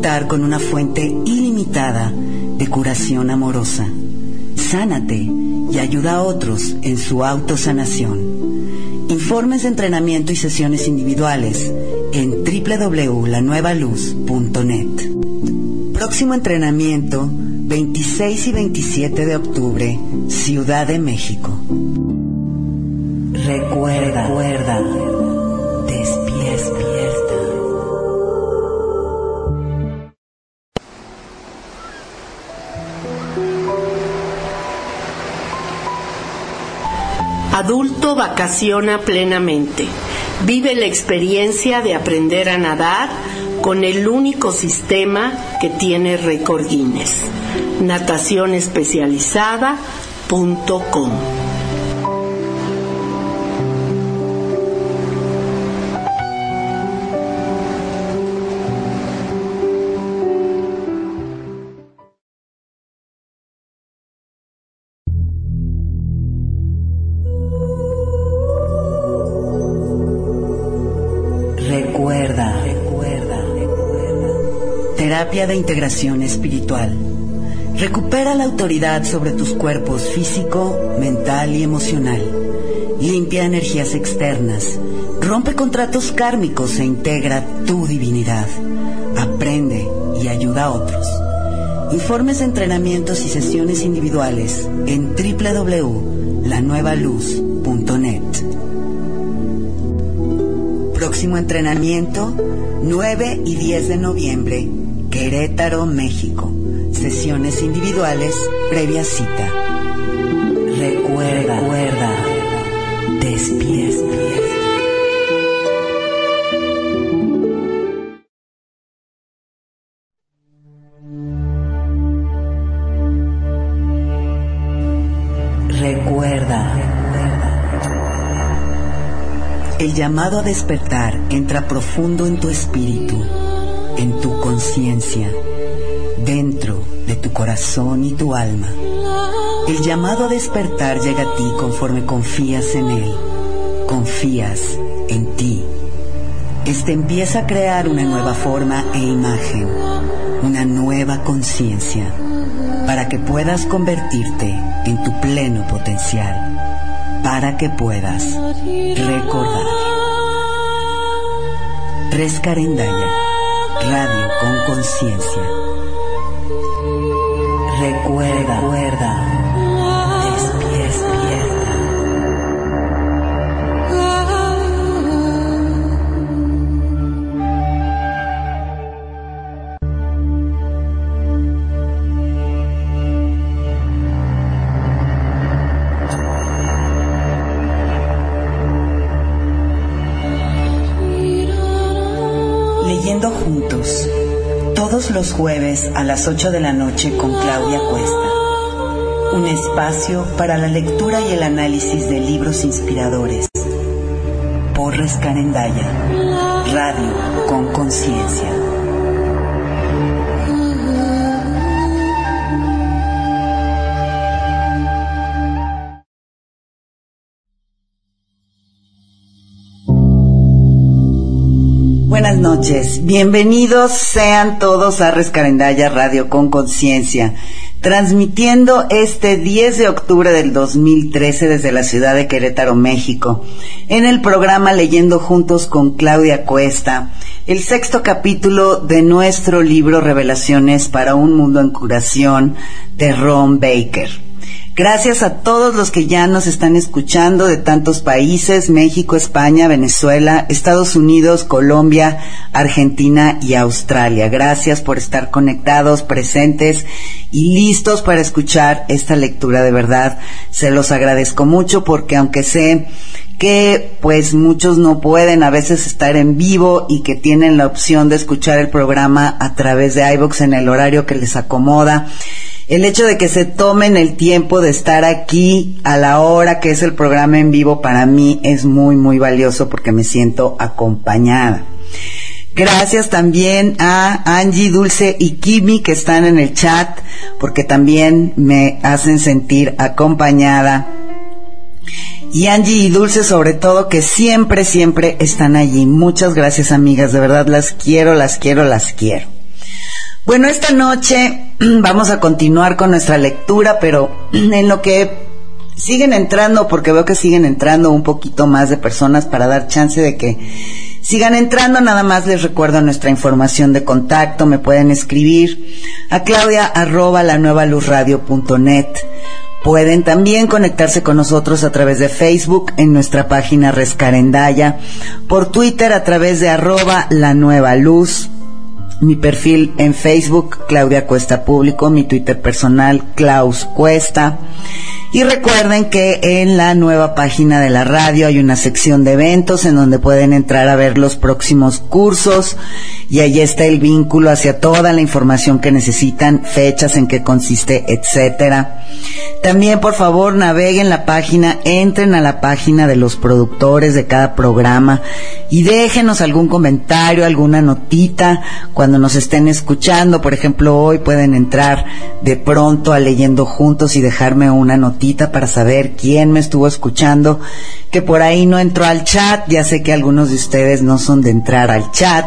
con una fuente ilimitada de curación amorosa. Sánate y ayuda a otros en su autosanación. Informes de entrenamiento y sesiones individuales en www.lanuevaluz.net. Próximo entrenamiento 26 y 27 de octubre, Ciudad de México. Vacaciona plenamente. Vive la experiencia de aprender a nadar con el único sistema que tiene récord Guinness. Natacionespecializada.com Recuerda, De integración espiritual. Recupera la autoridad sobre tus cuerpos físico, mental y emocional. Limpia energías externas. Rompe contratos kármicos e integra tu divinidad. Aprende y ayuda a otros. Informes entrenamientos y sesiones individuales en www.lanuevaluz.net. Próximo entrenamiento, 9 y 10 de noviembre, Querétaro, México. Sesiones individuales, previa cita. Recuerda, recuerda, el llamado a despertar entra profundo en tu espíritu, en tu conciencia, dentro de tu corazón y tu alma. El llamado a despertar llega a ti conforme confías en él, confías en ti. Este empieza a crear una nueva forma e imagen, una nueva conciencia, para que puedas convertirte en tu pleno potencial, para que puedas recordar. Rescarendaya, radio con conciencia. Recuerda, recuerda, los jueves a las 8 de la noche con Claudia Cuesta. Un espacio para la lectura y el análisis de libros inspiradores. Porres Carendaya, radio con conciencia. Noches, bienvenidos sean todos a Rescarendaya Radio con Conciencia, transmitiendo este 10 de octubre del 2013 desde la ciudad de Querétaro, México, en el programa Leyendo Juntos con Claudia Cuesta, el sexto capítulo de nuestro libro Revelaciones para un Mundo en Curación de Ron Baker. Gracias a todos los que ya nos están escuchando de tantos países, México, España, Venezuela, Estados Unidos, Colombia, Argentina y Australia. Gracias por estar conectados, presentes y listos para escuchar esta lectura de verdad. Se los agradezco mucho porque aunque sé que pues muchos no pueden a veces estar en vivo y que tienen la opción de escuchar el programa a través de iVoox en el horario que les acomoda, el hecho de que se tomen el tiempo de estar aquí a la hora que es el programa en vivo para mí es muy, muy valioso porque me siento acompañada. Gracias también a Angie, Dulce y Kimi que están en el chat porque también me hacen sentir acompañada. Y Angie y Dulce sobre todo que siempre, siempre están allí. Muchas gracias amigas, de verdad las quiero, las quiero, las quiero. Bueno, esta noche vamos a continuar con nuestra lectura, pero en lo que siguen entrando, porque veo que siguen entrando un poquito más de personas para dar chance de que sigan entrando, nada más les recuerdo nuestra información de contacto, me pueden escribir a claudia arroba la nueva luz radio punto net. Pueden también conectarse con nosotros a través de Facebook en nuestra página Rescarendaya, por Twitter a través de arroba la nueva luz, mi perfil en Facebook, Claudia Cuesta Público, mi Twitter personal, Klaus Cuesta. Y recuerden que en la nueva página de la radio hay una sección de eventos en donde pueden entrar a ver los próximos cursos y allí está el vínculo hacia toda la información que necesitan, fechas en qué consiste, etcétera. También por favor naveguen la página, entren a la página de los productores de cada programa y déjenos algún comentario, alguna notita cuando nos estén escuchando. Por ejemplo, hoy pueden entrar de pronto a leyendo juntos y dejarme una notita para saber quién me estuvo escuchando, que por ahí no entró al chat. Ya sé que algunos de ustedes no son de entrar al chat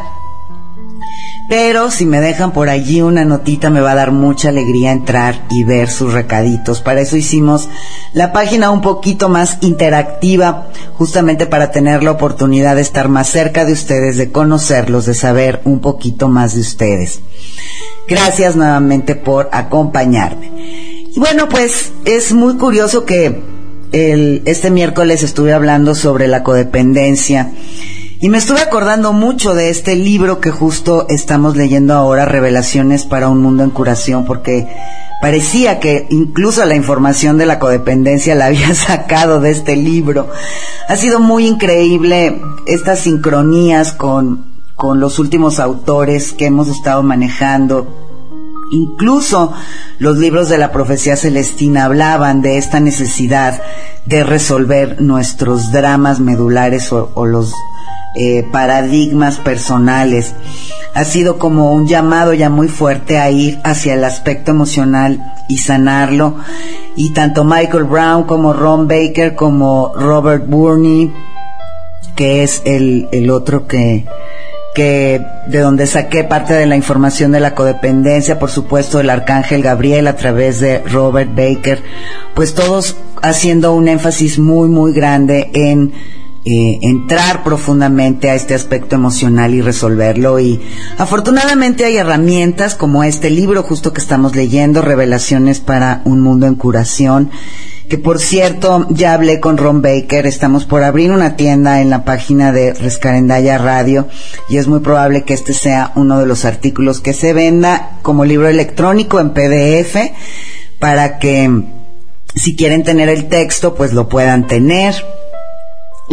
pero si me dejan por allí una notita me va a dar mucha alegría entrar y ver sus recaditos. Para eso hicimos la página un poquito más interactiva, justamente para tener la oportunidad de estar más cerca de ustedes, de conocerlos, de saber un poquito más de ustedes. Gracias nuevamente por acompañarme. Y bueno, pues es muy curioso que el, este miércoles estuve hablando sobre la codependencia y me estuve acordando mucho de este libro que justo estamos leyendo ahora, Revelaciones para un Mundo en Curación, porque parecía que incluso la información de la codependencia la había sacado de este libro. Ha sido muy increíble estas sincronías con, con los últimos autores que hemos estado manejando. Incluso los libros de la profecía celestina hablaban de esta necesidad de resolver nuestros dramas medulares o, los eh, paradigmas personales. Ha sido como un llamado ya muy fuerte a ir hacia el aspecto emocional y sanarlo. Y tanto Michael Brown como Ron Baker como Robert Burney, que es el otro que, que de donde saqué parte de la información de la codependencia, por supuesto el arcángel Gabriel a través de Robert Baker, pues todos haciendo un énfasis muy muy grande en eh, entrar profundamente a este aspecto emocional y resolverlo. Y afortunadamente hay herramientas como este libro justo que estamos leyendo, Revelaciones para un mundo en curación, que por cierto ya hablé con Ron Baker, estamos por abrir una tienda en la página de Rescarendaya Radio y es muy probable que este sea uno de los artículos que se venda como libro electrónico en PDF para que si quieren tener el texto pues lo puedan tener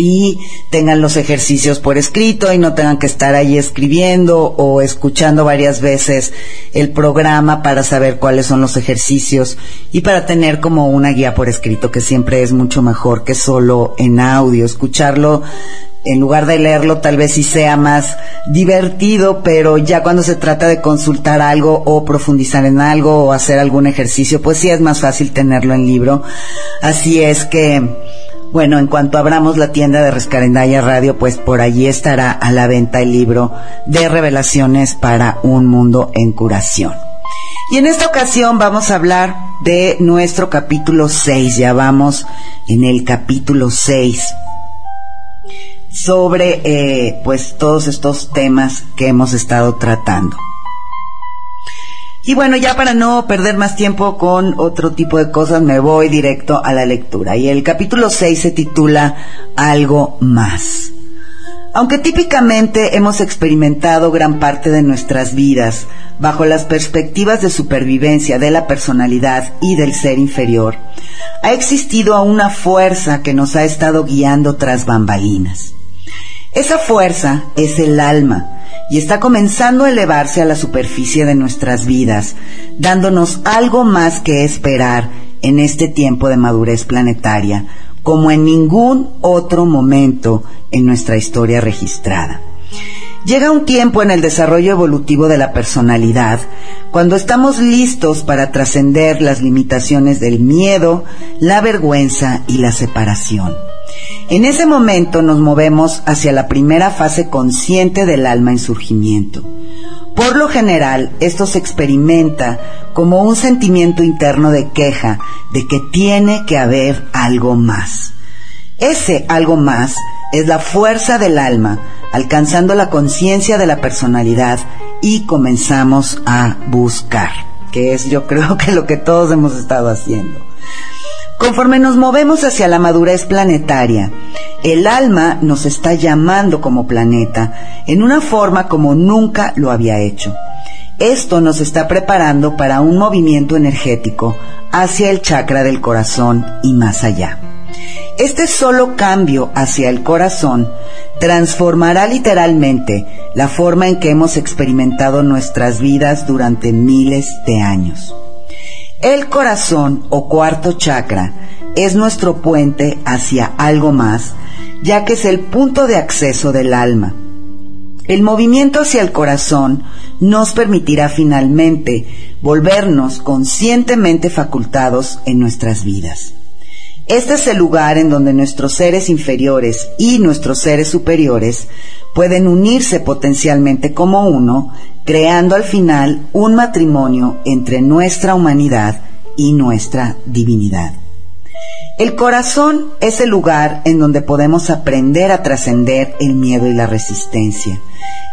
y tengan los ejercicios por escrito y no tengan que estar ahí escribiendo o escuchando varias veces el programa para saber cuáles son los ejercicios y para tener como una guía por escrito que siempre es mucho mejor que solo en audio, escucharlo en lugar de leerlo tal vez sí sea más divertido, pero ya cuando se trata de consultar algo o profundizar en algo o hacer algún ejercicio, pues sí es más fácil tenerlo en libro. Así es que bueno, en cuanto abramos la tienda de Rescarendaya Radio, pues por allí estará a la venta el libro de revelaciones para un mundo en curación. Y en esta ocasión vamos a hablar de nuestro capítulo 6, ya vamos en el capítulo 6 sobre eh, pues todos estos temas que hemos estado tratando. Y bueno, ya para no perder más tiempo con otro tipo de cosas, me voy directo a la lectura. Y el capítulo 6 se titula Algo más. Aunque típicamente hemos experimentado gran parte de nuestras vidas bajo las perspectivas de supervivencia de la personalidad y del ser inferior, ha existido una fuerza que nos ha estado guiando tras bambalinas. Esa fuerza es el alma, y está comenzando a elevarse a la superficie de nuestras vidas, dándonos algo más que esperar en este tiempo de madurez planetaria, como en ningún otro momento en nuestra historia registrada. Llega un tiempo en el desarrollo evolutivo de la personalidad cuando estamos listos para trascender las limitaciones del miedo, la vergüenza y la separación. En ese momento nos movemos hacia la primera fase consciente del alma en surgimiento. Por lo general, esto se experimenta como un sentimiento interno de queja de que tiene que haber algo más. Ese algo más es la fuerza del alma, alcanzando la conciencia de la personalidad y comenzamos a buscar, que es yo creo que lo que todos hemos estado haciendo. Conforme nos movemos hacia la madurez planetaria, el alma nos está llamando como planeta en una forma como nunca lo había hecho. Esto nos está preparando para un movimiento energético hacia el chakra del corazón y más allá. Este solo cambio hacia el corazón transformará literalmente la forma en que hemos experimentado nuestras vidas durante miles de años. El corazón o cuarto chakra es nuestro puente hacia algo más, ya que es el punto de acceso del alma. El movimiento hacia el corazón nos permitirá finalmente volvernos conscientemente facultados en nuestras vidas. Este es el lugar en donde nuestros seres inferiores y nuestros seres superiores pueden unirse potencialmente como uno, creando al final un matrimonio entre nuestra humanidad y nuestra divinidad. El corazón es el lugar en donde podemos aprender a trascender el miedo y la resistencia.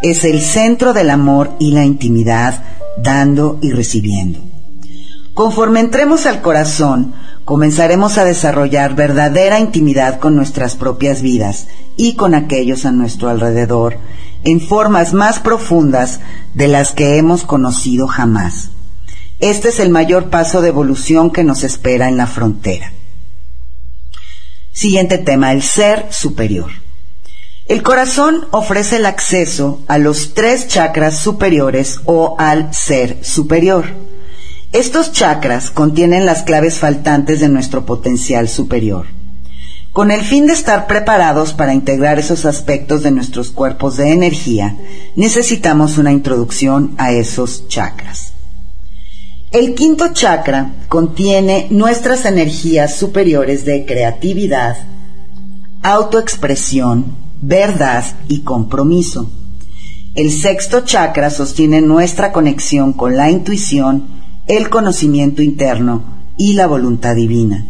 Es el centro del amor y la intimidad, dando y recibiendo. Conforme entremos al corazón, comenzaremos a desarrollar verdadera intimidad con nuestras propias vidas y con aquellos a nuestro alrededor, en formas más profundas de las que hemos conocido jamás. Este es el mayor paso de evolución que nos espera en la frontera. Siguiente tema, el ser superior. El corazón ofrece el acceso a los tres chakras superiores o al ser superior. Estos chakras contienen las claves faltantes de nuestro potencial superior. Con el fin de estar preparados para integrar esos aspectos de nuestros cuerpos de energía, necesitamos una introducción a esos chakras. El quinto chakra contiene nuestras energías superiores de creatividad, autoexpresión, verdad y compromiso. El sexto chakra sostiene nuestra conexión con la intuición, el conocimiento interno y la voluntad divina.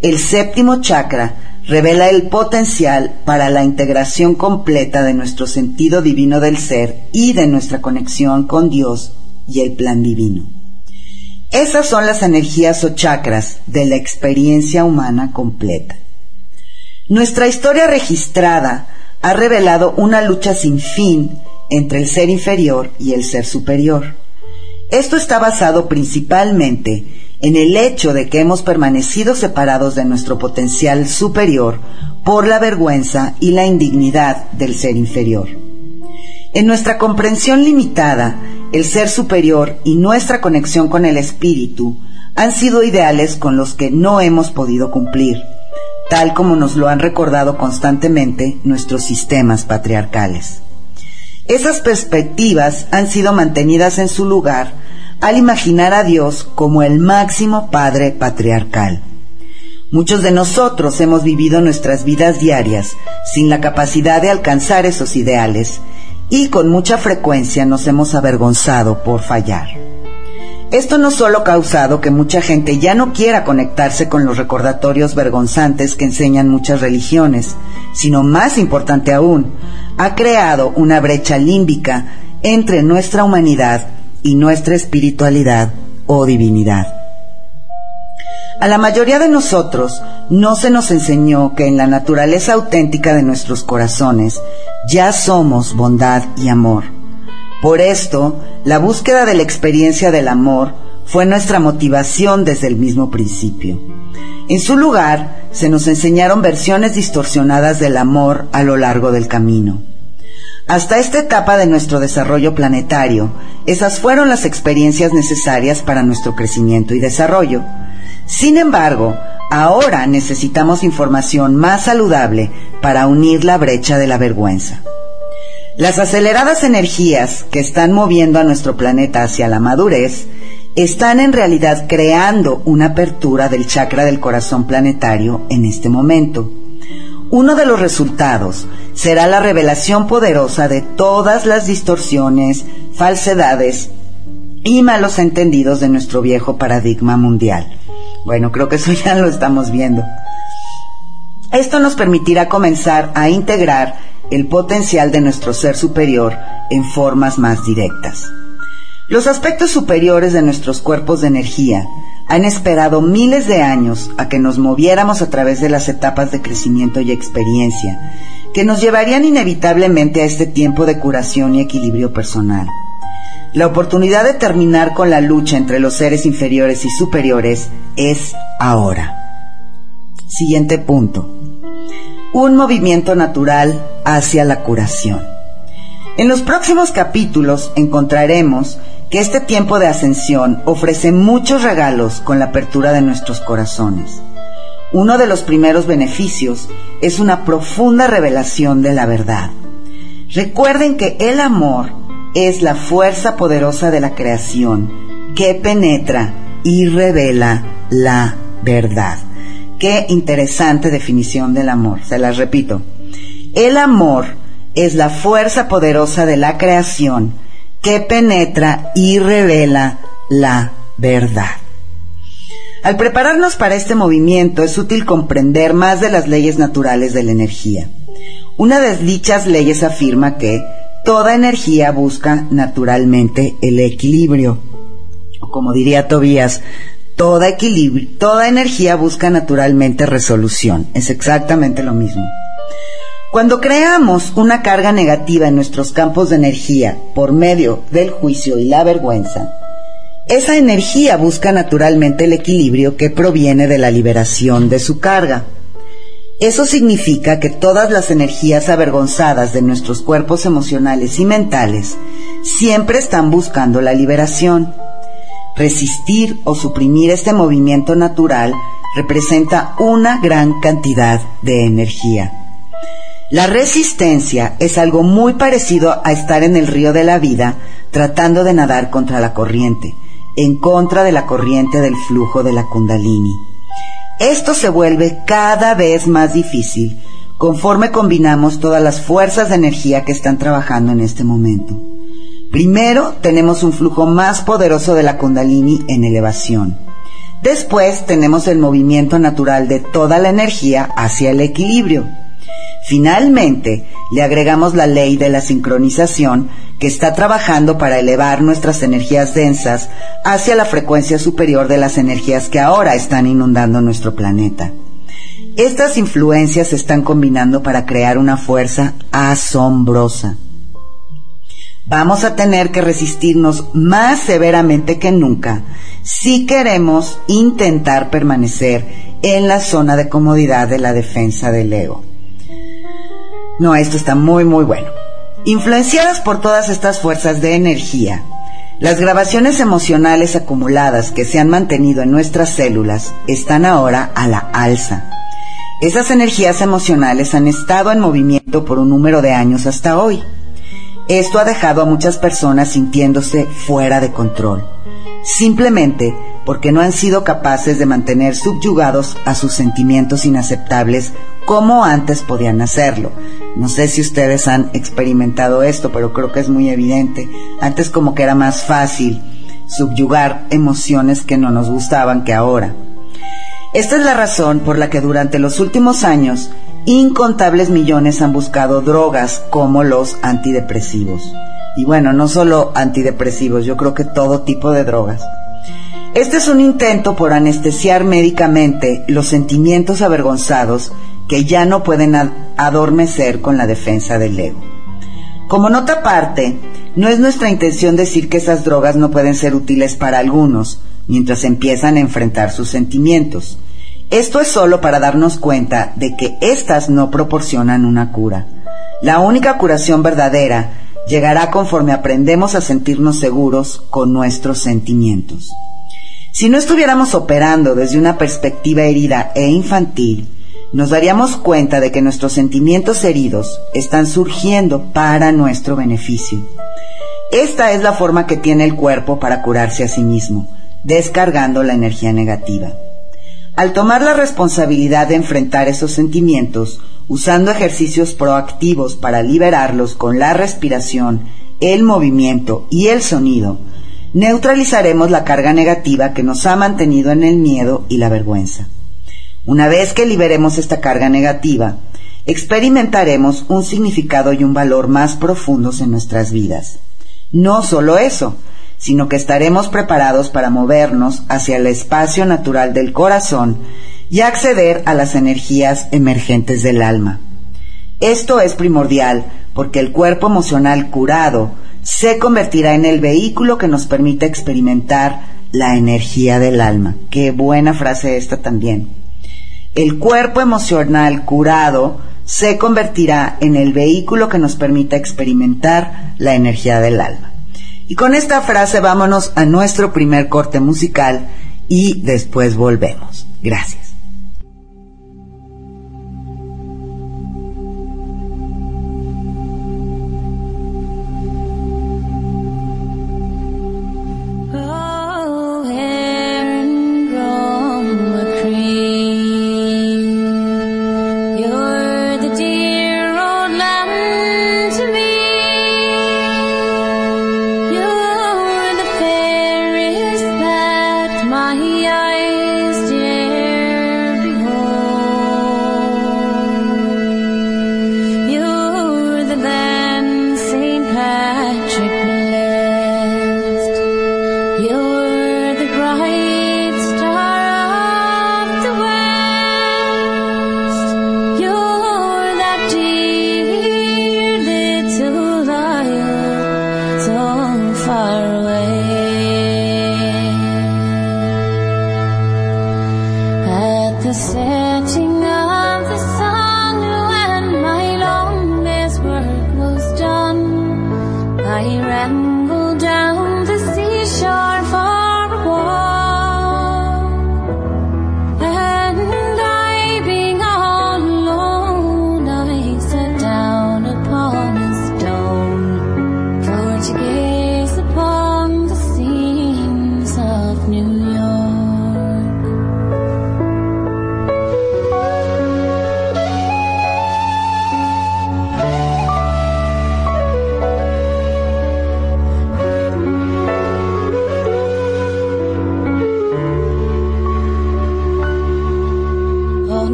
El séptimo chakra revela el potencial para la integración completa de nuestro sentido divino del ser y de nuestra conexión con Dios y el plan divino. Esas son las energías o chakras de la experiencia humana completa. Nuestra historia registrada ha revelado una lucha sin fin entre el ser inferior y el ser superior. Esto está basado principalmente en el hecho de que hemos permanecido separados de nuestro potencial superior por la vergüenza y la indignidad del ser inferior. En nuestra comprensión limitada, el ser superior y nuestra conexión con el espíritu han sido ideales con los que no hemos podido cumplir, tal como nos lo han recordado constantemente nuestros sistemas patriarcales. Esas perspectivas han sido mantenidas en su lugar al imaginar a Dios como el máximo Padre patriarcal. Muchos de nosotros hemos vivido nuestras vidas diarias sin la capacidad de alcanzar esos ideales y con mucha frecuencia nos hemos avergonzado por fallar. Esto no solo ha causado que mucha gente ya no quiera conectarse con los recordatorios vergonzantes que enseñan muchas religiones, sino más importante aún, ha creado una brecha límbica entre nuestra humanidad y nuestra espiritualidad o divinidad. A la mayoría de nosotros no se nos enseñó que en la naturaleza auténtica de nuestros corazones ya somos bondad y amor. Por esto, la búsqueda de la experiencia del amor fue nuestra motivación desde el mismo principio. En su lugar, se nos enseñaron versiones distorsionadas del amor a lo largo del camino. Hasta esta etapa de nuestro desarrollo planetario, esas fueron las experiencias necesarias para nuestro crecimiento y desarrollo. Sin embargo, ahora necesitamos información más saludable para unir la brecha de la vergüenza. Las aceleradas energías que están moviendo a nuestro planeta hacia la madurez están en realidad creando una apertura del chakra del corazón planetario en este momento. Uno de los resultados será la revelación poderosa de todas las distorsiones, falsedades y malos entendidos de nuestro viejo paradigma mundial. Bueno, creo que eso ya lo estamos viendo. Esto nos permitirá comenzar a integrar el potencial de nuestro ser superior en formas más directas. Los aspectos superiores de nuestros cuerpos de energía han esperado miles de años a que nos moviéramos a través de las etapas de crecimiento y experiencia, que nos llevarían inevitablemente a este tiempo de curación y equilibrio personal. La oportunidad de terminar con la lucha entre los seres inferiores y superiores es ahora. Siguiente punto. Un movimiento natural hacia la curación. En los próximos capítulos encontraremos que este tiempo de ascensión ofrece muchos regalos con la apertura de nuestros corazones. Uno de los primeros beneficios es una profunda revelación de la verdad. Recuerden que el amor es la fuerza poderosa de la creación que penetra y revela la verdad. Qué interesante definición del amor, se las repito. El amor es la fuerza poderosa de la creación que penetra y revela la verdad. Al prepararnos para este movimiento es útil comprender más de las leyes naturales de la energía. Una de dichas leyes afirma que toda energía busca naturalmente el equilibrio. Como diría Tobías, toda, equilibrio, toda energía busca naturalmente resolución. Es exactamente lo mismo. Cuando creamos una carga negativa en nuestros campos de energía por medio del juicio y la vergüenza, esa energía busca naturalmente el equilibrio que proviene de la liberación de su carga. Eso significa que todas las energías avergonzadas de nuestros cuerpos emocionales y mentales siempre están buscando la liberación. Resistir o suprimir este movimiento natural representa una gran cantidad de energía. La resistencia es algo muy parecido a estar en el río de la vida tratando de nadar contra la corriente, en contra de la corriente del flujo de la kundalini. Esto se vuelve cada vez más difícil conforme combinamos todas las fuerzas de energía que están trabajando en este momento. Primero tenemos un flujo más poderoso de la kundalini en elevación. Después tenemos el movimiento natural de toda la energía hacia el equilibrio. Finalmente, le agregamos la ley de la sincronización que está trabajando para elevar nuestras energías densas hacia la frecuencia superior de las energías que ahora están inundando nuestro planeta. Estas influencias se están combinando para crear una fuerza asombrosa. Vamos a tener que resistirnos más severamente que nunca si queremos intentar permanecer en la zona de comodidad de la defensa del ego. No, esto está muy, muy bueno. Influenciadas por todas estas fuerzas de energía, las grabaciones emocionales acumuladas que se han mantenido en nuestras células están ahora a la alza. Esas energías emocionales han estado en movimiento por un número de años hasta hoy. Esto ha dejado a muchas personas sintiéndose fuera de control, simplemente porque no han sido capaces de mantener subyugados a sus sentimientos inaceptables como antes podían hacerlo. No sé si ustedes han experimentado esto, pero creo que es muy evidente. Antes como que era más fácil subyugar emociones que no nos gustaban que ahora. Esta es la razón por la que durante los últimos años incontables millones han buscado drogas como los antidepresivos. Y bueno, no solo antidepresivos, yo creo que todo tipo de drogas. Este es un intento por anestesiar médicamente los sentimientos avergonzados que ya no pueden adormecer con la defensa del ego. Como nota aparte, no es nuestra intención decir que esas drogas no pueden ser útiles para algunos mientras empiezan a enfrentar sus sentimientos. Esto es solo para darnos cuenta de que éstas no proporcionan una cura. La única curación verdadera llegará conforme aprendemos a sentirnos seguros con nuestros sentimientos. Si no estuviéramos operando desde una perspectiva herida e infantil, nos daríamos cuenta de que nuestros sentimientos heridos están surgiendo para nuestro beneficio. Esta es la forma que tiene el cuerpo para curarse a sí mismo, descargando la energía negativa. Al tomar la responsabilidad de enfrentar esos sentimientos, usando ejercicios proactivos para liberarlos con la respiración, el movimiento y el sonido, neutralizaremos la carga negativa que nos ha mantenido en el miedo y la vergüenza. Una vez que liberemos esta carga negativa, experimentaremos un significado y un valor más profundos en nuestras vidas. No solo eso, sino que estaremos preparados para movernos hacia el espacio natural del corazón y acceder a las energías emergentes del alma. Esto es primordial porque el cuerpo emocional curado se convertirá en el vehículo que nos permite experimentar la energía del alma. Qué buena frase esta también. El cuerpo emocional curado se convertirá en el vehículo que nos permita experimentar la energía del alma. Y con esta frase vámonos a nuestro primer corte musical y después volvemos. Gracias.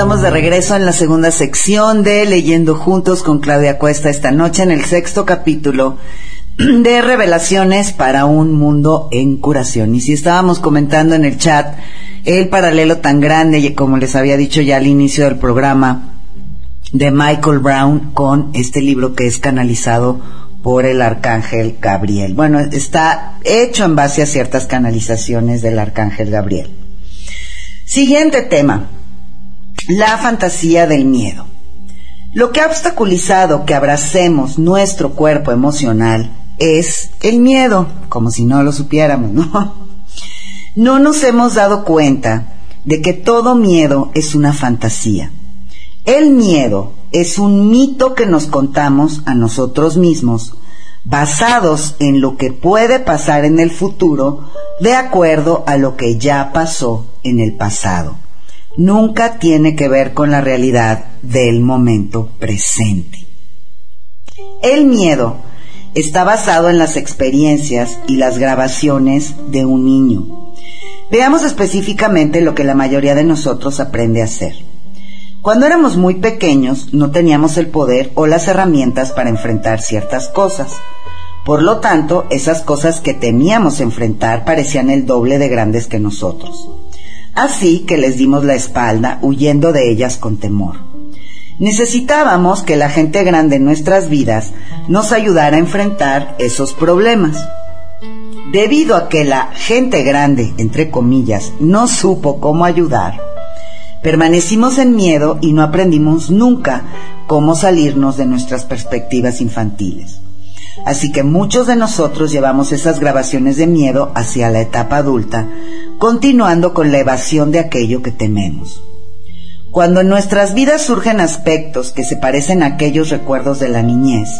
Estamos de regreso en la segunda sección de Leyendo Juntos con Claudia Cuesta esta noche en el sexto capítulo de Revelaciones para un Mundo en Curación. Y si estábamos comentando en el chat el paralelo tan grande, como les había dicho ya al inicio del programa, de Michael Brown con este libro que es canalizado por el arcángel Gabriel. Bueno, está hecho en base a ciertas canalizaciones del arcángel Gabriel. Siguiente tema, la fantasía del miedo. Lo que ha obstaculizado que abracemos nuestro cuerpo emocional es el miedo, como si no lo supiéramos, ¿no? No nos hemos dado cuenta de que todo miedo es una fantasía. El miedo es un mito que nos contamos a nosotros mismos, basados en lo que puede pasar en el futuro de acuerdo a lo que ya pasó en el pasado nunca tiene que ver con la realidad del momento presente. El miedo está basado en las experiencias y las grabaciones de un niño. Veamos específicamente lo que la mayoría de nosotros aprende a hacer. Cuando éramos muy pequeños no teníamos el poder o las herramientas para enfrentar ciertas cosas. Por lo tanto, esas cosas que temíamos enfrentar parecían el doble de grandes que nosotros. Así que les dimos la espalda, huyendo de ellas con temor. Necesitábamos que la gente grande en nuestras vidas nos ayudara a enfrentar esos problemas. Debido a que la gente grande, entre comillas, no supo cómo ayudar, permanecimos en miedo y no aprendimos nunca cómo salirnos de nuestras perspectivas infantiles. Así que muchos de nosotros llevamos esas grabaciones de miedo hacia la etapa adulta, continuando con la evasión de aquello que tememos. Cuando en nuestras vidas surgen aspectos que se parecen a aquellos recuerdos de la niñez,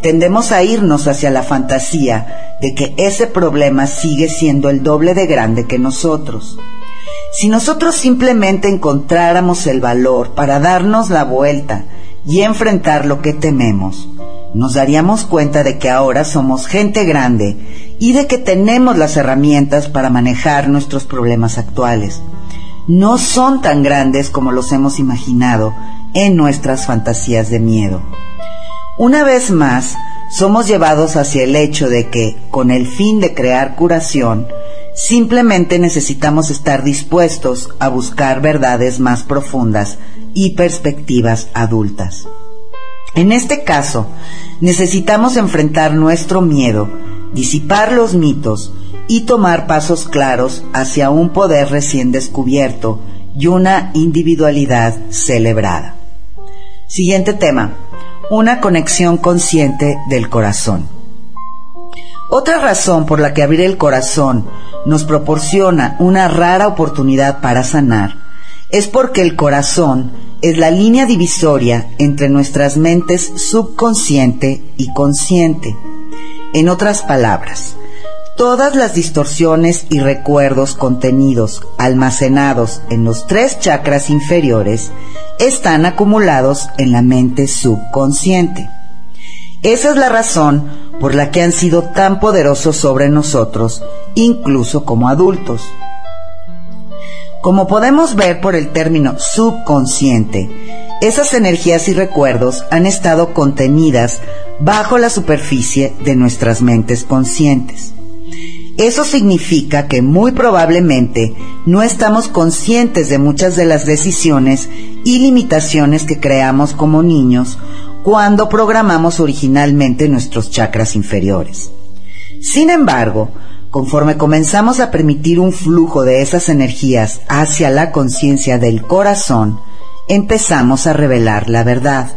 tendemos a irnos hacia la fantasía de que ese problema sigue siendo el doble de grande que nosotros. Si nosotros simplemente encontráramos el valor para darnos la vuelta y enfrentar lo que tememos, nos daríamos cuenta de que ahora somos gente grande y de que tenemos las herramientas para manejar nuestros problemas actuales. No son tan grandes como los hemos imaginado en nuestras fantasías de miedo. Una vez más, somos llevados hacia el hecho de que, con el fin de crear curación, simplemente necesitamos estar dispuestos a buscar verdades más profundas y perspectivas adultas. En este caso, necesitamos enfrentar nuestro miedo, disipar los mitos y tomar pasos claros hacia un poder recién descubierto y una individualidad celebrada. Siguiente tema, una conexión consciente del corazón. Otra razón por la que abrir el corazón nos proporciona una rara oportunidad para sanar es porque el corazón es la línea divisoria entre nuestras mentes subconsciente y consciente. En otras palabras, todas las distorsiones y recuerdos contenidos almacenados en los tres chakras inferiores están acumulados en la mente subconsciente. Esa es la razón por la que han sido tan poderosos sobre nosotros, incluso como adultos. Como podemos ver por el término subconsciente, esas energías y recuerdos han estado contenidas bajo la superficie de nuestras mentes conscientes. Eso significa que muy probablemente no estamos conscientes de muchas de las decisiones y limitaciones que creamos como niños cuando programamos originalmente nuestros chakras inferiores. Sin embargo, Conforme comenzamos a permitir un flujo de esas energías hacia la conciencia del corazón, empezamos a revelar la verdad,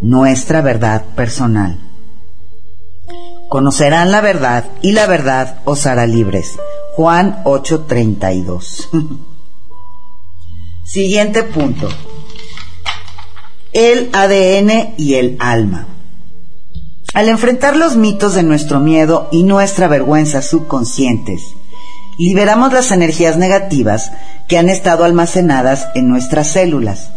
nuestra verdad personal. Conocerán la verdad y la verdad os hará libres. Juan 8:32. Siguiente punto. El ADN y el alma. Al enfrentar los mitos de nuestro miedo y nuestra vergüenza subconscientes, liberamos las energías negativas que han estado almacenadas en nuestras células.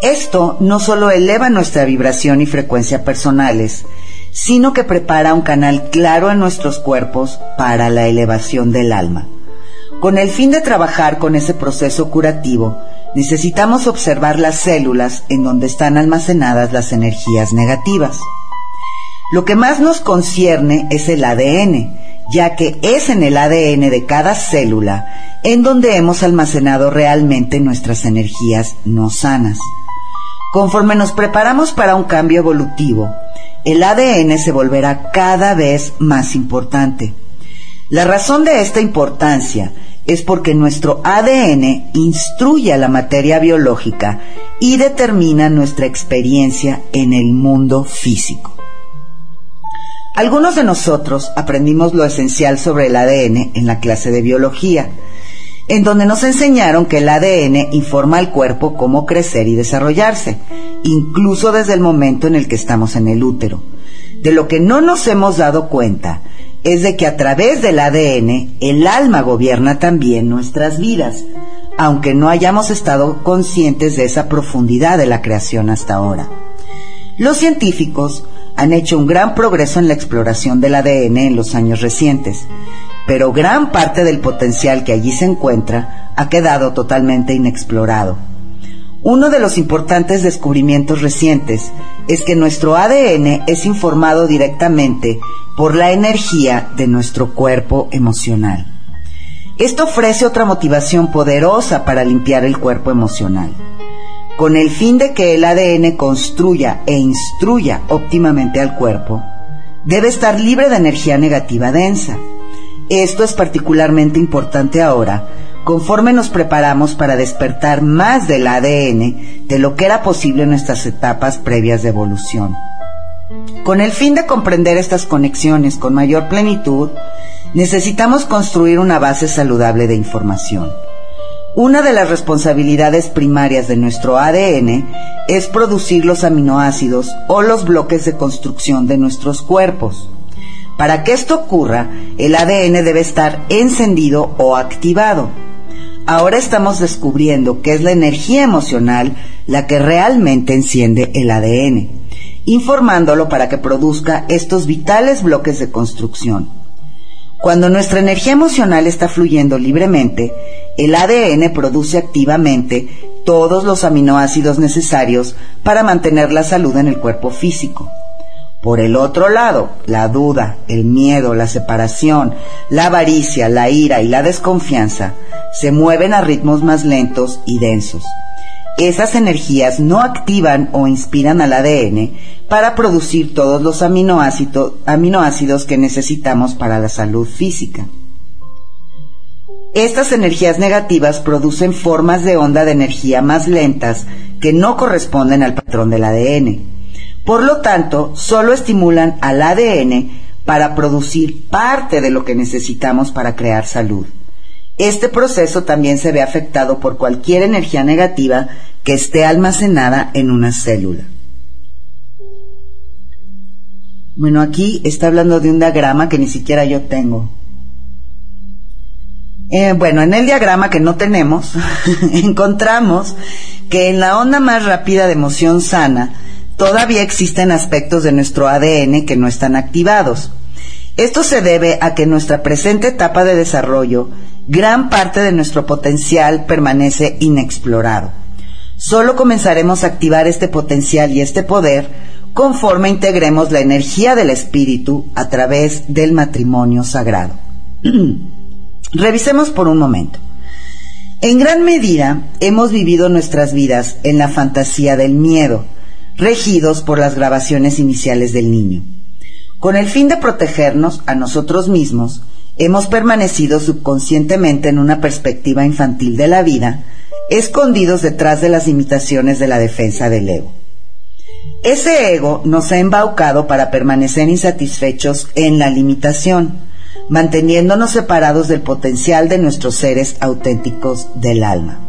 Esto no solo eleva nuestra vibración y frecuencia personales, sino que prepara un canal claro en nuestros cuerpos para la elevación del alma. Con el fin de trabajar con ese proceso curativo, necesitamos observar las células en donde están almacenadas las energías negativas. Lo que más nos concierne es el ADN, ya que es en el ADN de cada célula en donde hemos almacenado realmente nuestras energías no sanas. Conforme nos preparamos para un cambio evolutivo, el ADN se volverá cada vez más importante. La razón de esta importancia es porque nuestro ADN instruye a la materia biológica y determina nuestra experiencia en el mundo físico. Algunos de nosotros aprendimos lo esencial sobre el ADN en la clase de biología, en donde nos enseñaron que el ADN informa al cuerpo cómo crecer y desarrollarse, incluso desde el momento en el que estamos en el útero. De lo que no nos hemos dado cuenta es de que a través del ADN el alma gobierna también nuestras vidas, aunque no hayamos estado conscientes de esa profundidad de la creación hasta ahora. Los científicos han hecho un gran progreso en la exploración del ADN en los años recientes, pero gran parte del potencial que allí se encuentra ha quedado totalmente inexplorado. Uno de los importantes descubrimientos recientes es que nuestro ADN es informado directamente por la energía de nuestro cuerpo emocional. Esto ofrece otra motivación poderosa para limpiar el cuerpo emocional. Con el fin de que el ADN construya e instruya óptimamente al cuerpo, debe estar libre de energía negativa densa. Esto es particularmente importante ahora conforme nos preparamos para despertar más del ADN de lo que era posible en nuestras etapas previas de evolución. Con el fin de comprender estas conexiones con mayor plenitud, necesitamos construir una base saludable de información. Una de las responsabilidades primarias de nuestro ADN es producir los aminoácidos o los bloques de construcción de nuestros cuerpos. Para que esto ocurra, el ADN debe estar encendido o activado ahora estamos descubriendo que es la energía emocional la que realmente enciende el ADN, informándolo para que produzca estos vitales bloques de construcción. Cuando nuestra energía emocional está fluyendo libremente, el ADN produce activamente todos los aminoácidos necesarios para mantener la salud en el cuerpo físico. Por el otro lado, la duda, el miedo, la separación, la avaricia, la ira y la desconfianza se mueven a ritmos más lentos y densos. Esas energías no activan o inspiran al ADN para producir todos los aminoácidos, que necesitamos para la salud física. Estas energías negativas producen formas de onda de energía más lentas que no corresponden al patrón del ADN. Por lo tanto, solo estimulan al ADN para producir parte de lo que necesitamos para crear salud. Este proceso también se ve afectado por cualquier energía negativa que esté almacenada en una célula. Bueno, aquí está hablando de un diagrama que ni siquiera yo tengo. Eh, bueno, en el diagrama que no tenemos, encontramos que en la onda más rápida de emoción sana, todavía existen aspectos de nuestro ADN que no están activados. Esto se debe a que nuestra presente etapa de desarrollo gran parte de nuestro potencial permanece inexplorado. Solo comenzaremos a activar este potencial y este poder conforme integremos la energía del espíritu a través del matrimonio sagrado. Revisemos por un momento. En gran medida hemos vivido nuestras vidas en la fantasía del miedo, regidos por las grabaciones iniciales del niño. Con el fin de protegernos a nosotros mismos, hemos permanecido subconscientemente en una perspectiva infantil de la vida, escondidos detrás de las imitaciones de la defensa del ego. Ese ego nos ha embaucado para permanecer insatisfechos en la limitación, manteniéndonos separados del potencial de nuestros seres auténticos del alma.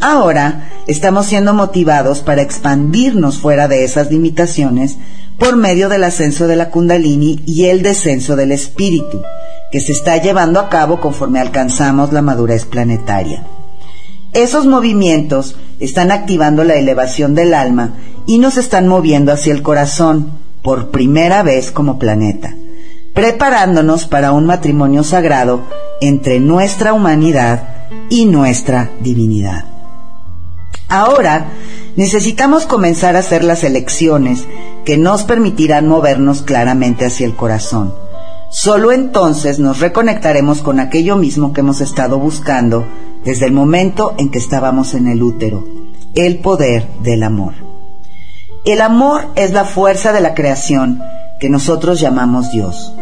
Ahora estamos siendo motivados para expandirnos fuera de esas limitaciones por medio del ascenso de la kundalini y el descenso del espíritu, que se está llevando a cabo conforme alcanzamos la madurez planetaria. Esos movimientos están activando la elevación del alma y nos están moviendo hacia el corazón por primera vez como planeta, preparándonos para un matrimonio sagrado entre nuestra humanidad y nuestra divinidad. Ahora necesitamos comenzar a hacer las elecciones que nos permitirán movernos claramente hacia el corazón. Solo entonces nos reconectaremos con aquello mismo que hemos estado buscando desde el momento en que estábamos en el útero, el poder del amor. El amor es la fuerza de la creación que nosotros llamamos Dios.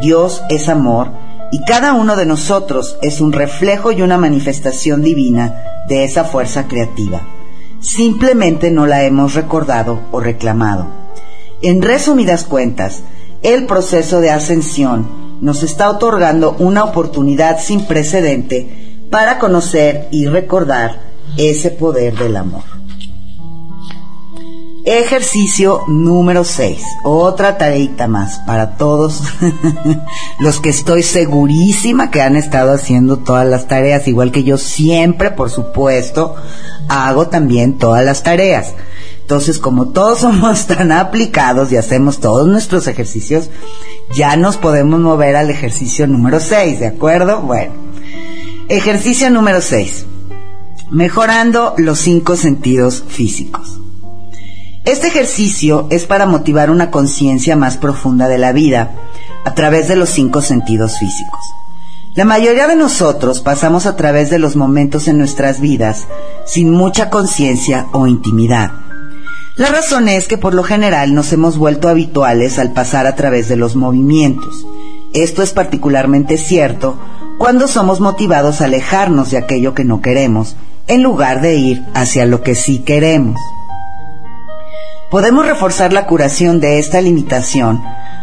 Dios es amor y cada uno de nosotros es un reflejo y una manifestación divina de esa fuerza creativa. Simplemente no la hemos recordado o reclamado. En resumidas cuentas, el proceso de ascensión nos está otorgando una oportunidad sin precedente para conocer y recordar ese poder del amor. Ejercicio número 6. Otra tareita más para todos los que estoy segurísima que han estado haciendo todas las tareas, igual que yo siempre, por supuesto, hago también todas las tareas. Entonces, como todos somos tan aplicados y hacemos todos nuestros ejercicios, ya nos podemos mover al ejercicio número 6, ¿de acuerdo? Bueno, ejercicio número 6. Mejorando los cinco sentidos físicos. Este ejercicio es para motivar una conciencia más profunda de la vida a través de los cinco sentidos físicos. La mayoría de nosotros pasamos a través de los momentos en nuestras vidas sin mucha conciencia o intimidad. La razón es que por lo general nos hemos vuelto habituales al pasar a través de los movimientos. Esto es particularmente cierto cuando somos motivados a alejarnos de aquello que no queremos, en lugar de ir hacia lo que sí queremos. Podemos reforzar la curación de esta limitación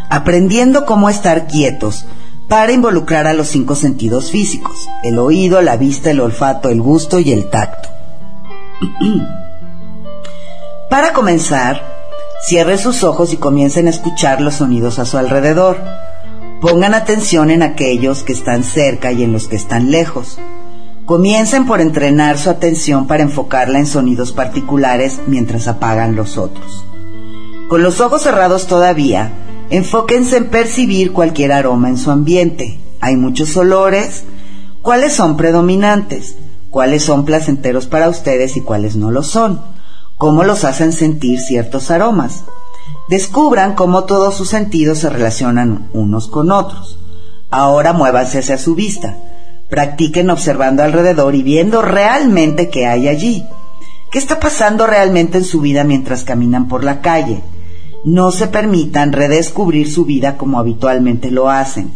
aprendiendo cómo estar quietos para involucrar a los cinco sentidos físicos, el oído, la vista, el olfato, el gusto y el tacto. para comenzar, cierre sus ojos y comiencen a escuchar los sonidos a su alrededor. Pongan atención en aquellos que están cerca y en los que están lejos. Comiencen por entrenar su atención para enfocarla en sonidos particulares mientras apagan los otros. Con los ojos cerrados todavía, enfóquense en percibir cualquier aroma en su ambiente. Hay muchos olores. ¿Cuáles son predominantes? ¿Cuáles son placenteros para ustedes y cuáles no lo son? ¿Cómo los hacen sentir ciertos aromas? Descubran cómo todos sus sentidos se relacionan unos con otros. Ahora muévanse hacia su vista Practiquen observando alrededor y viendo realmente qué hay allí. ¿Qué está pasando realmente en su vida mientras caminan por la calle? No se permitan redescubrir su vida como habitualmente lo hacen.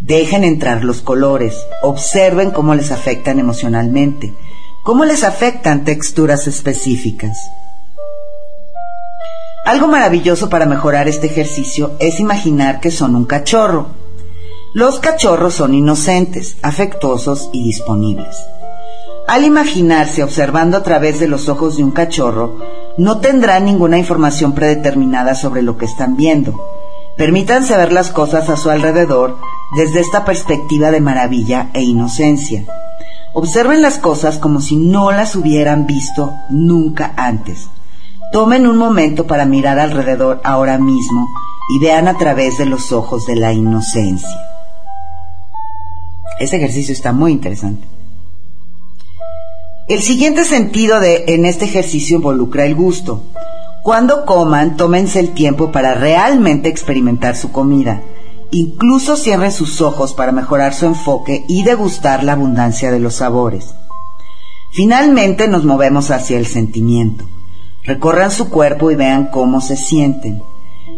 Dejen entrar los colores, observen cómo les afectan emocionalmente, cómo les afectan texturas específicas. Algo maravilloso para mejorar este ejercicio es imaginar que son un cachorro los cachorros son inocentes, afectuosos y disponibles. Al imaginarse observando a través de los ojos de un cachorro, no tendrán ninguna información predeterminada sobre lo que están viendo. Permítanse ver las cosas a su alrededor desde esta perspectiva de maravilla e inocencia. Observen las cosas como si no las hubieran visto nunca antes. Tomen un momento para mirar alrededor ahora mismo y vean a través de los ojos de la inocencia. Este ejercicio está muy interesante. El siguiente sentido de en este ejercicio involucra el gusto. Cuando coman, tómense el tiempo para realmente experimentar su comida. Incluso cierren sus ojos para mejorar su enfoque y degustar la abundancia de los sabores. Finalmente nos movemos hacia el sentimiento. Recorran su cuerpo y vean cómo se sienten.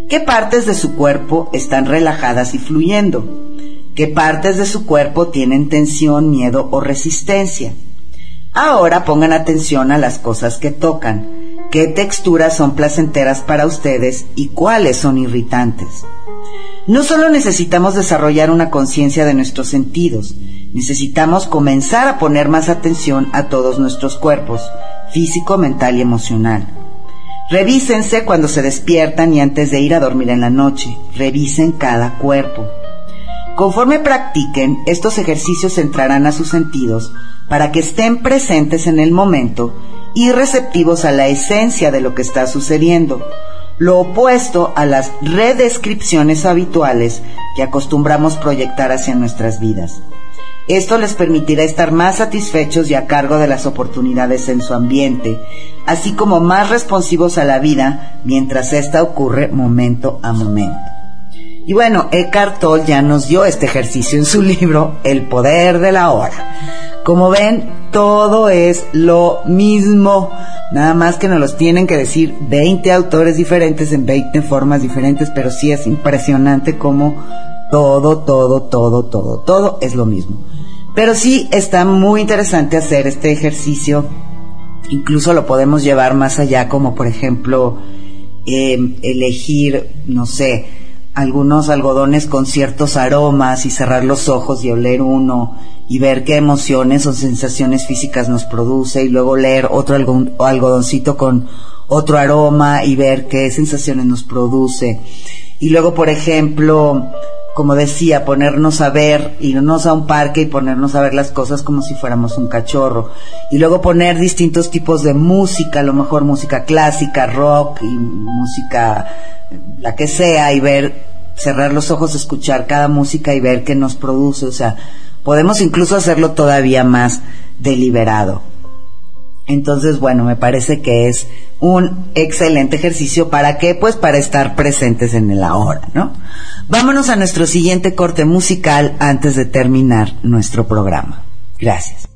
¿Qué partes de su cuerpo están relajadas y fluyendo? qué partes de su cuerpo tienen tensión, miedo o resistencia. Ahora pongan atención a las cosas que tocan, qué texturas son placenteras para ustedes y cuáles son irritantes. No solo necesitamos desarrollar una conciencia de nuestros sentidos, necesitamos comenzar a poner más atención a todos nuestros cuerpos, físico, mental y emocional. Revísense cuando se despiertan y antes de ir a dormir en la noche. Revisen cada cuerpo. Conforme practiquen, estos ejercicios entrarán a sus sentidos para que estén presentes en el momento y receptivos a la esencia de lo que está sucediendo, lo opuesto a las redescripciones habituales que acostumbramos proyectar hacia nuestras vidas. Esto les permitirá estar más satisfechos y a cargo de las oportunidades en su ambiente, así como más responsivos a la vida mientras ésta ocurre momento a momento. Y bueno, Eckhart Tolle ya nos dio este ejercicio en su libro El poder de la hora. Como ven, todo es lo mismo, nada más que nos los tienen que decir 20 autores diferentes en 20 formas diferentes, pero sí es impresionante como todo, todo, todo, todo, todo es lo mismo. Pero sí está muy interesante hacer este ejercicio. Incluso lo podemos llevar más allá, como por ejemplo em, elegir, no sé, algunos algodones con ciertos aromas y cerrar los ojos y oler uno y ver qué emociones o sensaciones físicas nos produce y luego leer otro algodoncito con otro aroma y ver qué sensaciones nos produce. Y luego, por ejemplo, como decía, ponernos a ver, irnos a un parque y ponernos a ver las cosas como si fuéramos un cachorro. Y luego poner distintos tipos de música, a lo mejor música clásica, rock y música, la que sea, y ver, cerrar los ojos, escuchar cada música y ver qué nos produce. O sea, podemos incluso hacerlo todavía más deliberado. Entonces, bueno, me parece que es un excelente ejercicio. ¿Para qué? Pues para estar presentes en el ahora, ¿no? Vámonos a nuestro siguiente corte musical antes de terminar nuestro programa. Gracias.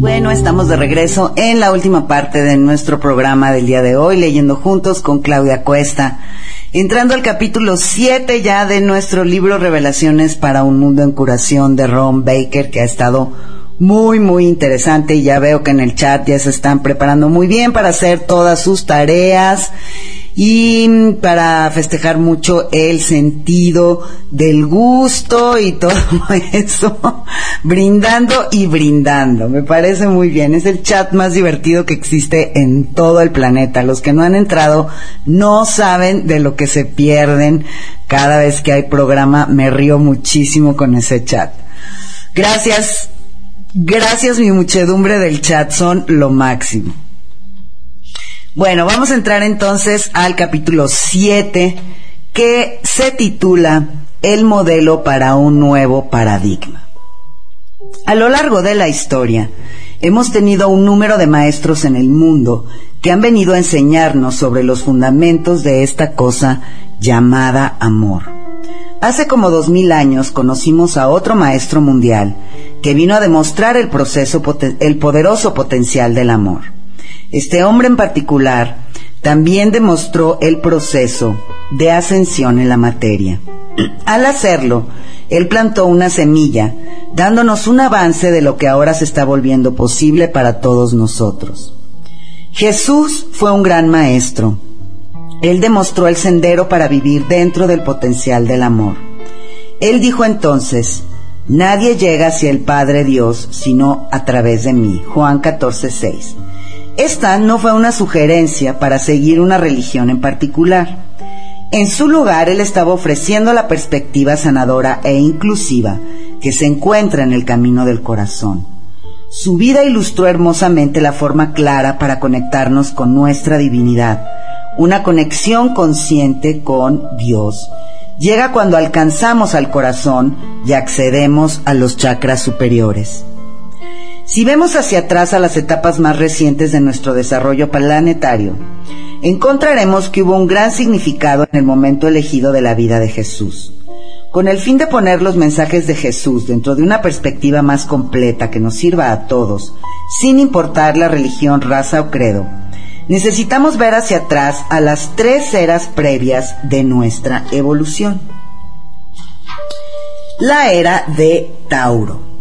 Bueno, estamos de regreso en la última parte de nuestro programa del día de hoy, leyendo juntos con Claudia Cuesta. Entrando al capítulo 7 ya de nuestro libro Revelaciones para un mundo en curación de Ron Baker, que ha estado muy, muy interesante y ya veo que en el chat ya se están preparando muy bien para hacer todas sus tareas y para festejar mucho el sentido del gusto y todo eso, brindando y brindando. Me parece muy bien. Es el chat más divertido que existe en todo el planeta. Los que no han entrado no saben de lo que se pierden cada vez que hay programa. Me río muchísimo con ese chat. Gracias. Gracias mi muchedumbre del chat. Son lo máximo. Bueno, vamos a entrar entonces al capítulo 7 que se titula El modelo para un nuevo paradigma. A lo largo de la historia, hemos tenido un número de maestros en el mundo que han venido a enseñarnos sobre los fundamentos de esta cosa llamada amor. Hace como dos mil años conocimos a otro maestro mundial que vino a demostrar el proceso, el poderoso potencial del amor. Este hombre en particular también demostró el proceso de ascensión en la materia. Al hacerlo, él plantó una semilla, dándonos un avance de lo que ahora se está volviendo posible para todos nosotros. Jesús fue un gran maestro. Él demostró el sendero para vivir dentro del potencial del amor. Él dijo entonces, Nadie llega hacia el Padre Dios sino a través de mí. Juan 14, 6. Esta no fue una sugerencia para seguir una religión en particular. En su lugar, él estaba ofreciendo la perspectiva sanadora e inclusiva que se encuentra en el camino del corazón. Su vida ilustró hermosamente la forma clara para conectarnos con nuestra divinidad. Una conexión consciente con Dios llega cuando alcanzamos al corazón y accedemos a los chakras superiores. Si vemos hacia atrás a las etapas más recientes de nuestro desarrollo planetario, encontraremos que hubo un gran significado en el momento elegido de la vida de Jesús. Con el fin de poner los mensajes de Jesús dentro de una perspectiva más completa que nos sirva a todos, sin importar la religión, raza o credo, necesitamos ver hacia atrás a las tres eras previas de nuestra evolución. La era de Tauro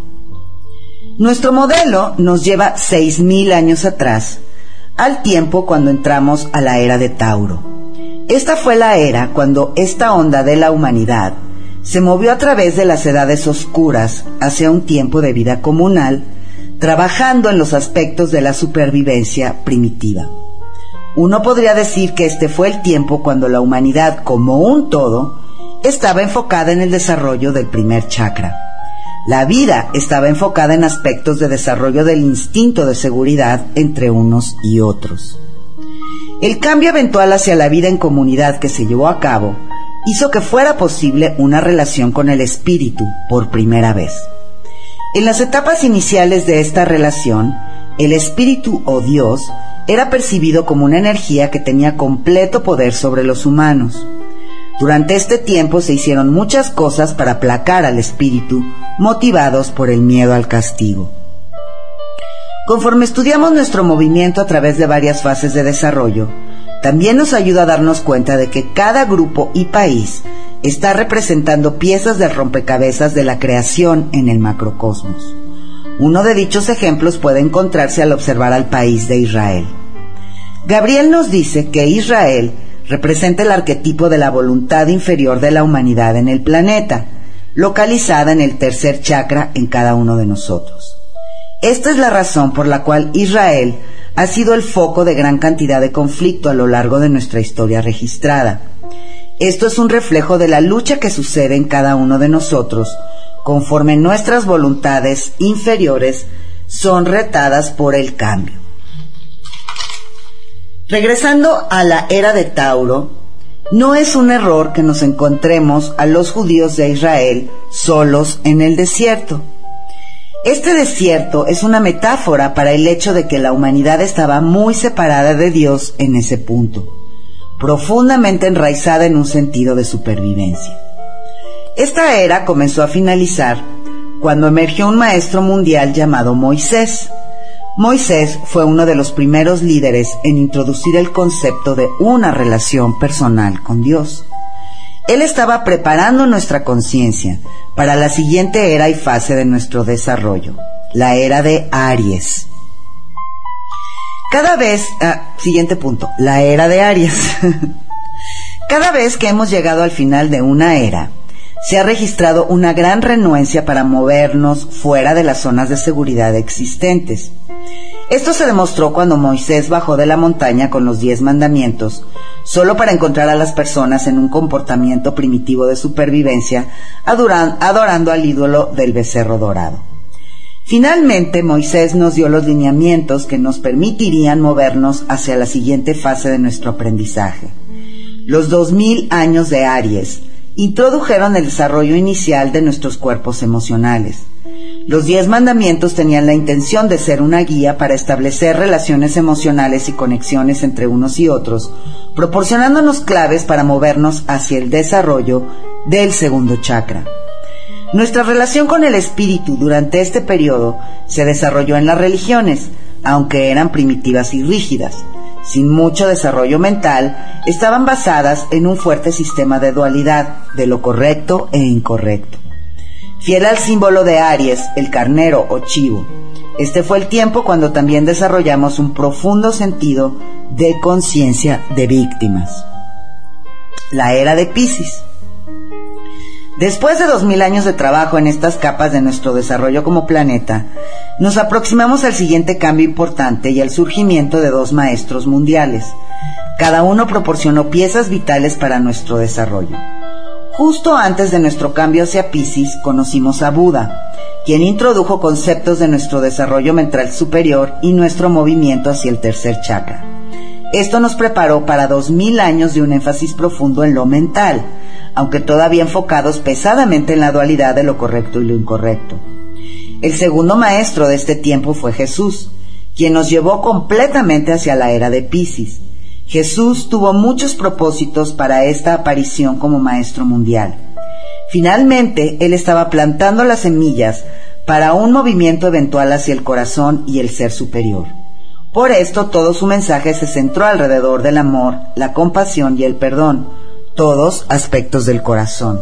nuestro modelo nos lleva 6.000 años atrás, al tiempo cuando entramos a la era de Tauro. Esta fue la era cuando esta onda de la humanidad se movió a través de las edades oscuras hacia un tiempo de vida comunal, trabajando en los aspectos de la supervivencia primitiva. Uno podría decir que este fue el tiempo cuando la humanidad como un todo estaba enfocada en el desarrollo del primer chakra. La vida estaba enfocada en aspectos de desarrollo del instinto de seguridad entre unos y otros. El cambio eventual hacia la vida en comunidad que se llevó a cabo hizo que fuera posible una relación con el espíritu por primera vez. En las etapas iniciales de esta relación, el espíritu o Dios era percibido como una energía que tenía completo poder sobre los humanos. Durante este tiempo se hicieron muchas cosas para aplacar al espíritu, motivados por el miedo al castigo. Conforme estudiamos nuestro movimiento a través de varias fases de desarrollo, también nos ayuda a darnos cuenta de que cada grupo y país está representando piezas del rompecabezas de la creación en el macrocosmos. Uno de dichos ejemplos puede encontrarse al observar al país de Israel. Gabriel nos dice que Israel representa el arquetipo de la voluntad inferior de la humanidad en el planeta, localizada en el tercer chakra en cada uno de nosotros. Esta es la razón por la cual Israel ha sido el foco de gran cantidad de conflicto a lo largo de nuestra historia registrada. Esto es un reflejo de la lucha que sucede en cada uno de nosotros, conforme nuestras voluntades inferiores son retadas por el cambio. Regresando a la era de Tauro, no es un error que nos encontremos a los judíos de Israel solos en el desierto. Este desierto es una metáfora para el hecho de que la humanidad estaba muy separada de Dios en ese punto, profundamente enraizada en un sentido de supervivencia. Esta era comenzó a finalizar cuando emergió un maestro mundial llamado Moisés. Moisés fue uno de los primeros líderes en introducir el concepto de una relación personal con Dios. Él estaba preparando nuestra conciencia para la siguiente era y fase de nuestro desarrollo, la era de Aries. Cada vez, ah, siguiente punto, la era de Aries. Cada vez que hemos llegado al final de una era, se ha registrado una gran renuencia para movernos fuera de las zonas de seguridad existentes. Esto se demostró cuando Moisés bajó de la montaña con los diez mandamientos, solo para encontrar a las personas en un comportamiento primitivo de supervivencia, adorando al ídolo del becerro dorado. Finalmente, Moisés nos dio los lineamientos que nos permitirían movernos hacia la siguiente fase de nuestro aprendizaje. Los dos mil años de Aries introdujeron el desarrollo inicial de nuestros cuerpos emocionales. Los diez mandamientos tenían la intención de ser una guía para establecer relaciones emocionales y conexiones entre unos y otros, proporcionándonos claves para movernos hacia el desarrollo del segundo chakra. Nuestra relación con el espíritu durante este periodo se desarrolló en las religiones, aunque eran primitivas y rígidas, sin mucho desarrollo mental, estaban basadas en un fuerte sistema de dualidad de lo correcto e incorrecto. Fiel al símbolo de Aries, el carnero o chivo, este fue el tiempo cuando también desarrollamos un profundo sentido de conciencia de víctimas. La era de Pisces. Después de dos mil años de trabajo en estas capas de nuestro desarrollo como planeta, nos aproximamos al siguiente cambio importante y al surgimiento de dos maestros mundiales. Cada uno proporcionó piezas vitales para nuestro desarrollo. Justo antes de nuestro cambio hacia Pisces conocimos a Buda, quien introdujo conceptos de nuestro desarrollo mental superior y nuestro movimiento hacia el tercer chakra. Esto nos preparó para dos mil años de un énfasis profundo en lo mental, aunque todavía enfocados pesadamente en la dualidad de lo correcto y lo incorrecto. El segundo maestro de este tiempo fue Jesús, quien nos llevó completamente hacia la era de Pisces Jesús tuvo muchos propósitos para esta aparición como Maestro Mundial. Finalmente, Él estaba plantando las semillas para un movimiento eventual hacia el corazón y el ser superior. Por esto todo su mensaje se centró alrededor del amor, la compasión y el perdón, todos aspectos del corazón.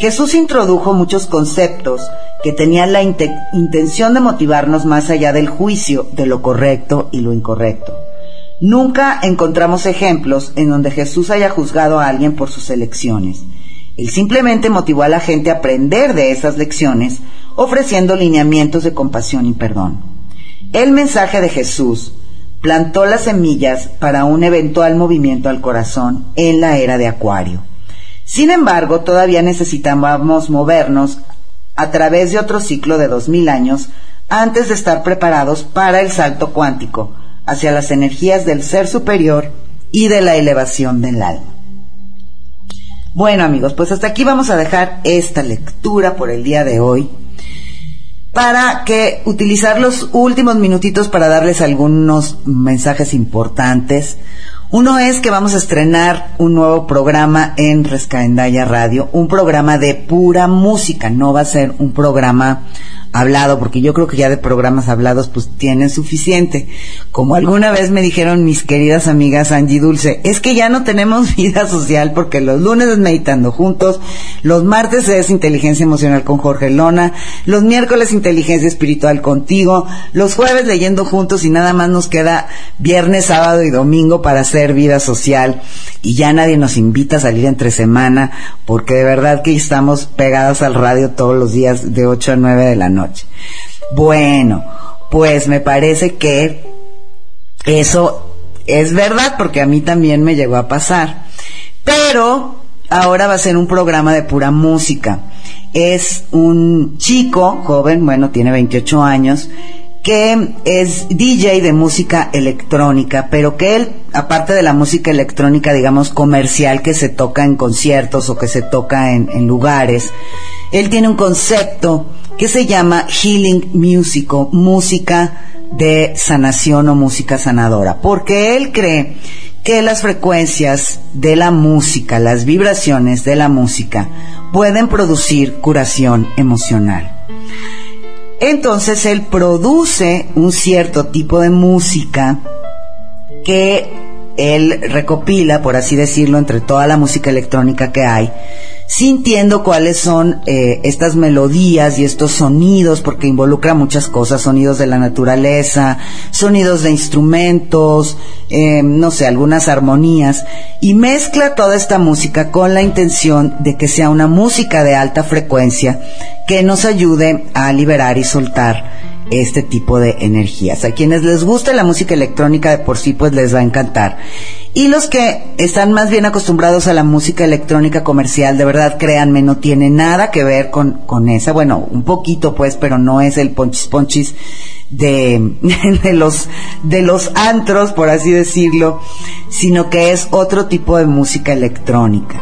Jesús introdujo muchos conceptos que tenían la intención de motivarnos más allá del juicio de lo correcto y lo incorrecto. Nunca encontramos ejemplos en donde Jesús haya juzgado a alguien por sus elecciones. Él simplemente motivó a la gente a aprender de esas lecciones, ofreciendo lineamientos de compasión y perdón. El mensaje de Jesús plantó las semillas para un eventual movimiento al corazón en la era de Acuario. Sin embargo, todavía necesitábamos movernos a través de otro ciclo de dos mil años antes de estar preparados para el salto cuántico, hacia las energías del ser superior y de la elevación del alma. Bueno amigos, pues hasta aquí vamos a dejar esta lectura por el día de hoy para que utilizar los últimos minutitos para darles algunos mensajes importantes. Uno es que vamos a estrenar un nuevo programa en Rescaendaya Radio, un programa de pura música, no va a ser un programa hablado, porque yo creo que ya de programas hablados pues tienen suficiente. Como alguna vez me dijeron mis queridas amigas Angie Dulce, es que ya no tenemos vida social porque los lunes es meditando juntos, los martes es inteligencia emocional con Jorge Lona, los miércoles inteligencia espiritual contigo, los jueves leyendo juntos y nada más nos queda viernes, sábado y domingo para hacer vida social y ya nadie nos invita a salir entre semana porque de verdad que estamos pegadas al radio todos los días de 8 a 9 de la noche. Bueno, pues me parece que eso es verdad porque a mí también me llegó a pasar. Pero ahora va a ser un programa de pura música. Es un chico, joven, bueno, tiene 28 años, que es DJ de música electrónica, pero que él, aparte de la música electrónica, digamos, comercial que se toca en conciertos o que se toca en, en lugares, él tiene un concepto que se llama Healing Music música de sanación o música sanadora, porque él cree que las frecuencias de la música, las vibraciones de la música, pueden producir curación emocional. Entonces él produce un cierto tipo de música que él recopila, por así decirlo, entre toda la música electrónica que hay sintiendo cuáles son eh, estas melodías y estos sonidos, porque involucra muchas cosas, sonidos de la naturaleza, sonidos de instrumentos, eh, no sé, algunas armonías, y mezcla toda esta música con la intención de que sea una música de alta frecuencia que nos ayude a liberar y soltar este tipo de energías. A quienes les gusta la música electrónica de por sí, pues les va a encantar. Y los que están más bien acostumbrados a la música electrónica comercial, de verdad, créanme, no tiene nada que ver con, con esa. Bueno, un poquito pues, pero no es el ponchis ponchis de, de los, de los antros, por así decirlo, sino que es otro tipo de música electrónica.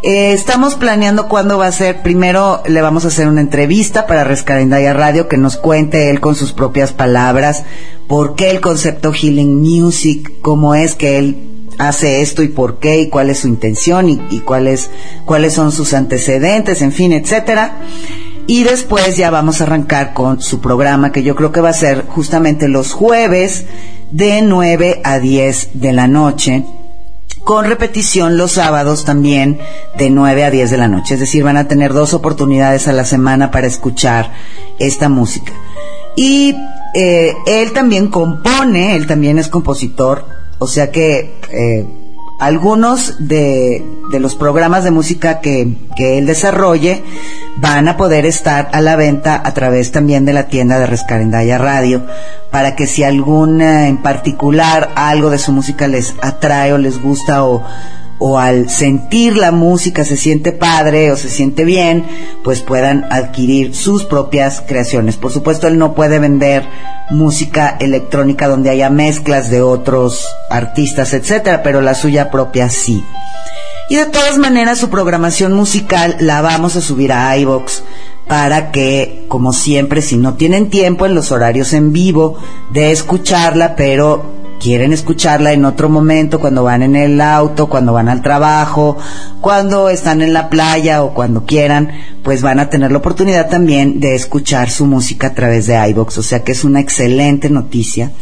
Eh, estamos planeando cuándo va a ser. Primero le vamos a hacer una entrevista para Rescarendaya Radio que nos cuente él con sus propias palabras por qué el concepto Healing Music, cómo es que él hace esto y por qué y cuál es su intención y, cuáles cuáles son sus antecedentes, en fin, etcétera. Y después ya vamos a arrancar con su programa que yo creo que va a ser justamente los jueves de 9 a 10 de la noche con repetición los sábados también de 9 a 10 de la noche. Es decir, van a tener dos oportunidades a la semana para escuchar esta música. Y eh, él también compone, él también es compositor, o sea que eh, algunos de, los programas de música que, él desarrolle van a poder estar a la venta a través también de la tienda de Rescarendaya Radio, para que si alguna en particular algo de su música les atrae o les gusta o o al sentir la música se siente padre o se siente bien, pues puedan adquirir sus propias creaciones. Por supuesto, él no puede vender música electrónica donde haya mezclas de otros artistas, etcétera, pero la suya propia sí. Y de todas maneras, su programación musical la vamos a subir a iBox para que, como siempre, si no tienen tiempo en los horarios en vivo de escucharla, pero quieren escucharla en otro momento, cuando van en el auto, cuando van al trabajo, cuando están en la playa o cuando quieran, pues van a tener la oportunidad también de escuchar su música a través de iBox, o sea que es una excelente noticia.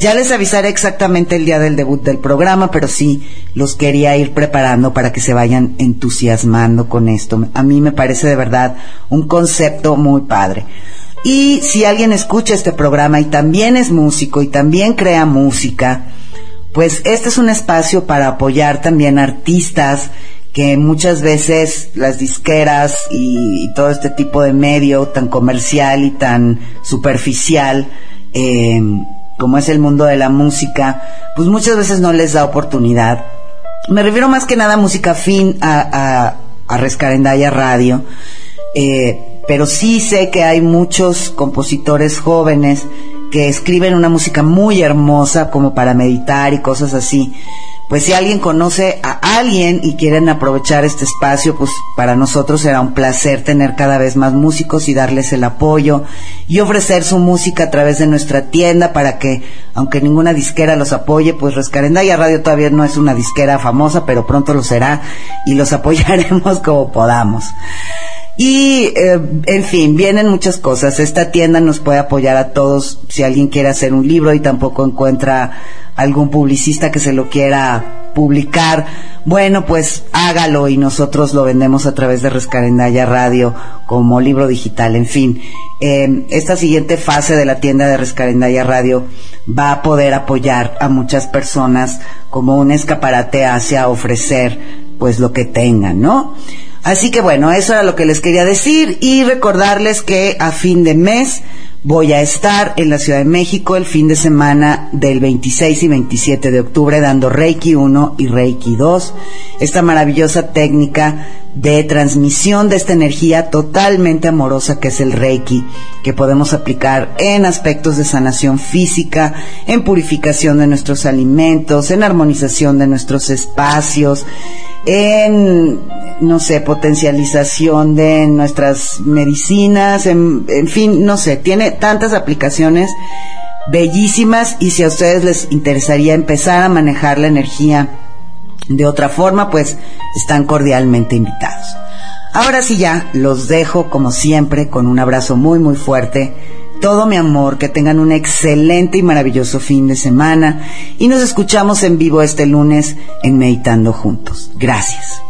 Ya les avisaré exactamente el día del debut del programa, pero sí los quería ir preparando para que se vayan entusiasmando con esto. A mí me parece de verdad un concepto muy padre. Y si alguien escucha este programa y también es músico y también crea música, pues este es un espacio para apoyar también artistas que muchas veces las disqueras y, todo este tipo de medio tan comercial y tan superficial eh, como es el mundo de la música, pues muchas veces no les da oportunidad. Me refiero más que nada a música fin a, a, a Rescarendaya Radio. Eh, pero sí sé que hay muchos compositores jóvenes que escriben una música muy hermosa como para meditar y cosas así. Pues si alguien conoce a alguien y quieren aprovechar este espacio, pues para nosotros será un placer tener cada vez más músicos y darles el apoyo y ofrecer su música a través de nuestra tienda para que, aunque ninguna disquera los apoye, pues Rescarendaya Radio todavía no es una disquera famosa, pero pronto lo será y los apoyaremos como podamos. Y, eh, en fin, vienen muchas cosas. Esta tienda nos puede apoyar a todos si alguien quiere hacer un libro y tampoco encuentra algún publicista que se lo quiera publicar. Bueno, pues hágalo y nosotros lo vendemos a través de Rescarendaya Radio como libro digital. En fin, eh, esta siguiente fase de la tienda de Rescarendaya Radio va a poder apoyar a muchas personas como un escaparate hacia ofrecer pues lo que tengan, ¿no? Así que bueno, eso era lo que les quería decir y recordarles que a fin de mes voy a estar en la Ciudad de México el fin de semana del 26 y 27 de octubre dando Reiki 1 y Reiki 2, esta maravillosa técnica de transmisión de esta energía totalmente amorosa que es el Reiki, que podemos aplicar en aspectos de sanación física, en purificación de nuestros alimentos, en armonización de nuestros espacios, en, no sé, potencialización de nuestras medicinas, en, fin, no sé, tiene tantas aplicaciones bellísimas y si a ustedes les interesaría empezar a manejar la energía de otra forma, pues están cordialmente invitados. Ahora sí ya, los dejo como siempre con un abrazo muy muy fuerte. Todo mi amor, que tengan un excelente y maravilloso fin de semana y nos escuchamos en vivo este lunes en Meditando Juntos. Gracias.